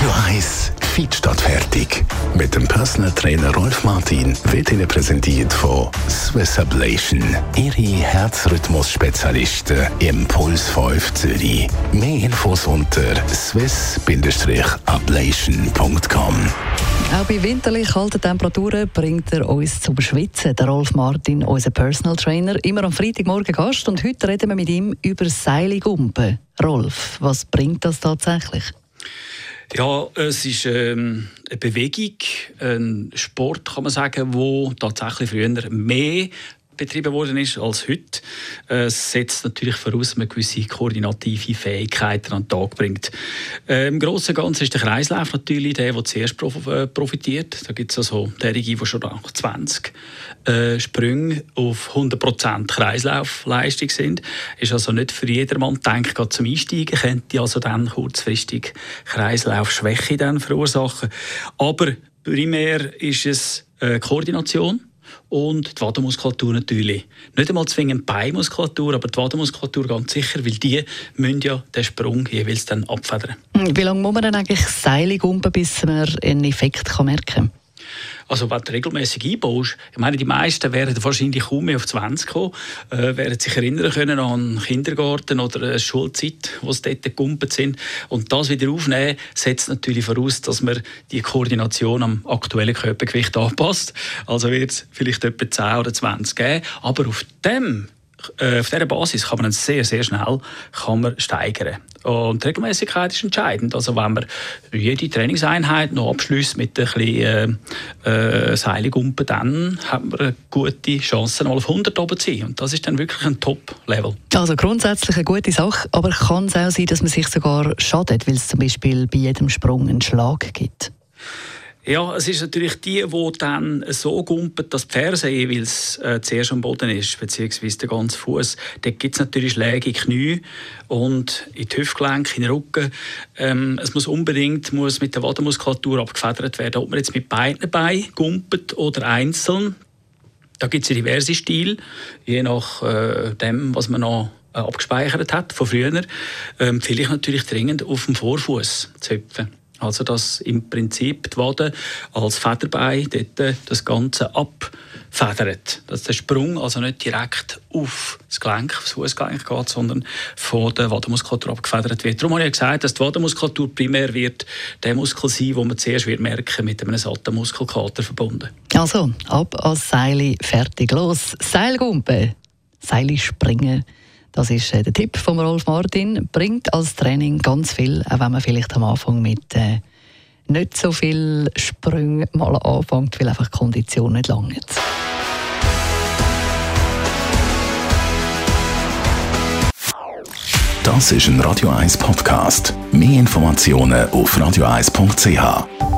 Radio 1 Feed statt fertig. Mit dem Personal Trainer Rolf Martin wird Ihnen präsentiert von Swiss Ablation. Ihre Herzrhythmus-Spezialisten im Puls 5 Zürich. Mehr Infos unter swiss-ablation.com. Auch bei winterlich kalten Temperaturen bringt er uns zum Schwitzen. Der Rolf Martin, unser Personal Trainer, immer am Freitagmorgen Gast. Und heute reden wir mit ihm über Seiligumpen. Rolf, was bringt das tatsächlich? Ja, es ist ähm, eine Bewegung, ein Sport, kann man sagen, wo tatsächlich früher mehr betrieben worden ist als heute. Es setzt natürlich voraus, dass man gewisse koordinative Fähigkeiten an den Tag bringt. Äh, Im Großen und Ganzen ist der Kreislauf natürlich der, der zuerst äh, profitiert. Da gibt es also derige, die schon nach 20 äh, Sprünge auf 100% Kreislaufleistung sind. Ist also nicht für jedermann denkt, gerade zum Einsteigen könnte also dann kurzfristig Kreislaufschwäche dann verursachen. Aber primär ist es äh, Koordination und die Wadenmuskulatur natürlich. Nicht einmal zwingend Beinmuskulatur, aber die Wadenmuskulatur ganz sicher, weil die müssen ja den Sprung jeweils dann abfedern. Wie lange muss man dann eigentlich Seilig umben, bis man einen Effekt merken kann? Also wenn du regelmäßig einbaust, ich meine, die meisten werden wahrscheinlich kaum mehr auf 20 kommen, äh, werden sich erinnern können an Kindergarten oder eine Schulzeit, wo sie dort gegumpelt sind. Und das wieder aufnehmen, setzt natürlich voraus, dass man die Koordination am aktuellen Körpergewicht anpasst. Also wird es vielleicht etwa 10 oder 20 geben. Aber auf dem auf dieser Basis kann man sehr, sehr schnell kann man steigern. Und die Regelmäßigkeit ist entscheidend. Also wenn man jede Trainingseinheit noch abschließt mit ein bisschen äh, äh, dann hat man eine gute Chance, mal auf 100 oben zu sein. Und das ist dann wirklich ein Top-Level. Also grundsätzlich eine gute Sache, aber kann es auch sein, dass man sich sogar schadet, weil es zum Beispiel bei jedem Sprung einen Schlag gibt? Ja, es ist natürlich die, die dann so gumpen, dass die Ferse jeweils äh, zuerst am Boden ist, beziehungsweise der ganze Fuß. Dort gibt es natürlich Schläge in die Knie und in die Hüftgelenke, in den Rücken. Ähm, es muss unbedingt muss mit der Wadenmuskulatur abgefedert werden. Ob man jetzt mit beiden Beinen gumpet oder einzeln, da gibt es diverse Stile, je nach äh, dem, was man noch äh, abgespeichert hat von früher. Ähm, vielleicht natürlich dringend auf dem Vorfuß zu hüpfen. Also dass im Prinzip die Wade als Federbein dort das Ganze abfedert. Dass der Sprung also nicht direkt auf das Gelenk, aufs Fußgelenk geht, sondern von der Wadenmuskulatur abgefedert wird. Darum habe ich gesagt, dass die Wadenmuskulatur primär wird der Muskel sein, wo man zuerst wird merken mit einem satten Muskelkater verbunden. Also, ab als Seile, fertig, los. Seilgumpe, Seile springen. Das ist äh, der Tipp von Rolf Martin. Bringt als Training ganz viel, auch wenn man vielleicht am Anfang mit äh, nicht so viel Sprüngen mal anfängt, weil einfach die Kondition nicht lange ist. Das ist ein Radio 1 Podcast. Mehr Informationen auf radio1.ch.